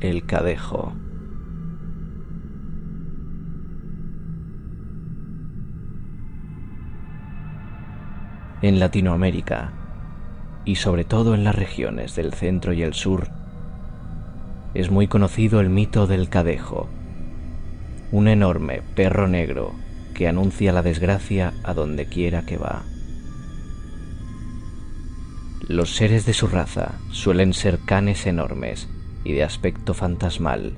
El Cadejo. En Latinoamérica, y sobre todo en las regiones del centro y el sur, es muy conocido el mito del Cadejo, un enorme perro negro que anuncia la desgracia a donde quiera que va. Los seres de su raza suelen ser canes enormes y de aspecto fantasmal,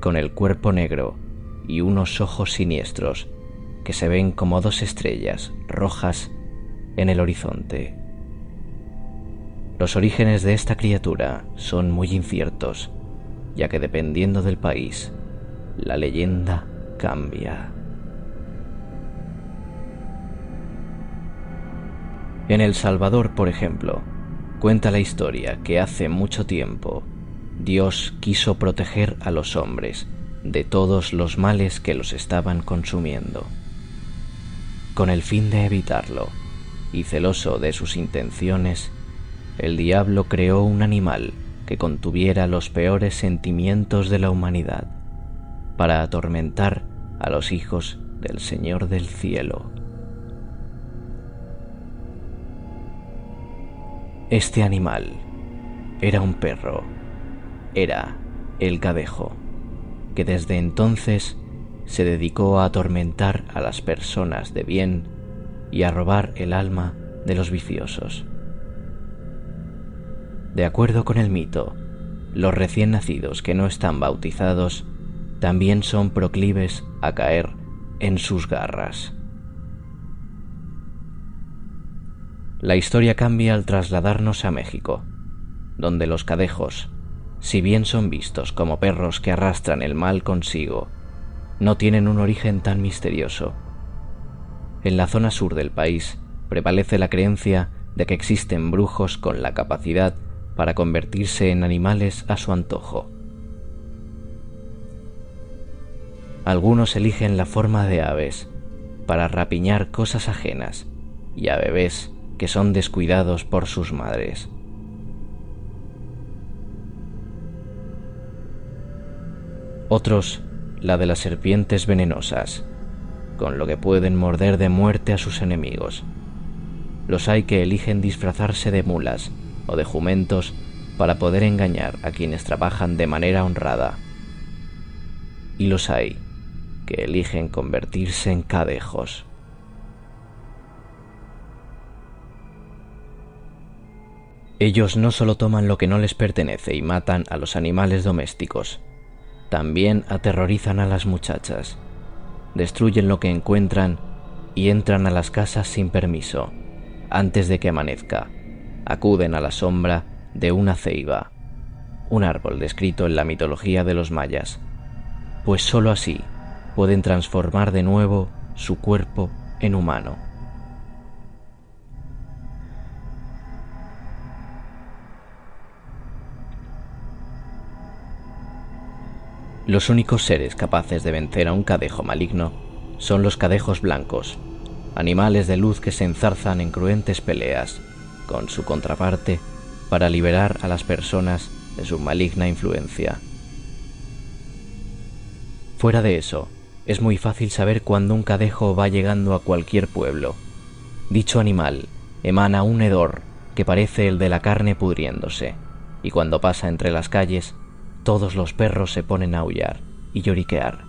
con el cuerpo negro y unos ojos siniestros que se ven como dos estrellas rojas en el horizonte. Los orígenes de esta criatura son muy inciertos, ya que dependiendo del país, la leyenda cambia. En El Salvador, por ejemplo, cuenta la historia que hace mucho tiempo Dios quiso proteger a los hombres de todos los males que los estaban consumiendo. Con el fin de evitarlo, y celoso de sus intenciones, el diablo creó un animal que contuviera los peores sentimientos de la humanidad, para atormentar a los hijos del Señor del cielo. Este animal era un perro era el cadejo, que desde entonces se dedicó a atormentar a las personas de bien y a robar el alma de los viciosos. De acuerdo con el mito, los recién nacidos que no están bautizados también son proclives a caer en sus garras. La historia cambia al trasladarnos a México, donde los cadejos si bien son vistos como perros que arrastran el mal consigo, no tienen un origen tan misterioso. En la zona sur del país prevalece la creencia de que existen brujos con la capacidad para convertirse en animales a su antojo. Algunos eligen la forma de aves para rapiñar cosas ajenas y a bebés que son descuidados por sus madres. Otros la de las serpientes venenosas, con lo que pueden morder de muerte a sus enemigos. Los hay que eligen disfrazarse de mulas o de jumentos para poder engañar a quienes trabajan de manera honrada. Y los hay que eligen convertirse en cadejos. Ellos no solo toman lo que no les pertenece y matan a los animales domésticos, también aterrorizan a las muchachas, destruyen lo que encuentran y entran a las casas sin permiso, antes de que amanezca. Acuden a la sombra de una ceiba, un árbol descrito en la mitología de los mayas, pues sólo así pueden transformar de nuevo su cuerpo en humano. Los únicos seres capaces de vencer a un cadejo maligno son los cadejos blancos, animales de luz que se enzarzan en cruentes peleas con su contraparte para liberar a las personas de su maligna influencia. Fuera de eso, es muy fácil saber cuándo un cadejo va llegando a cualquier pueblo. Dicho animal emana un hedor que parece el de la carne pudriéndose, y cuando pasa entre las calles, todos los perros se ponen a aullar y lloriquear,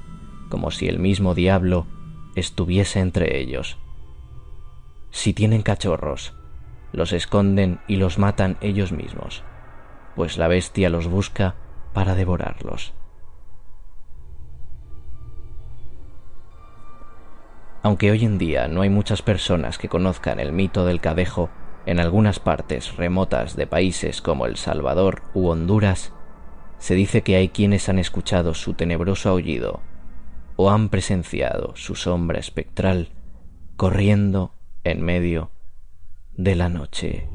como si el mismo diablo estuviese entre ellos. Si tienen cachorros, los esconden y los matan ellos mismos, pues la bestia los busca para devorarlos. Aunque hoy en día no hay muchas personas que conozcan el mito del cadejo, en algunas partes remotas de países como El Salvador u Honduras, se dice que hay quienes han escuchado su tenebroso aullido o han presenciado su sombra espectral corriendo en medio de la noche.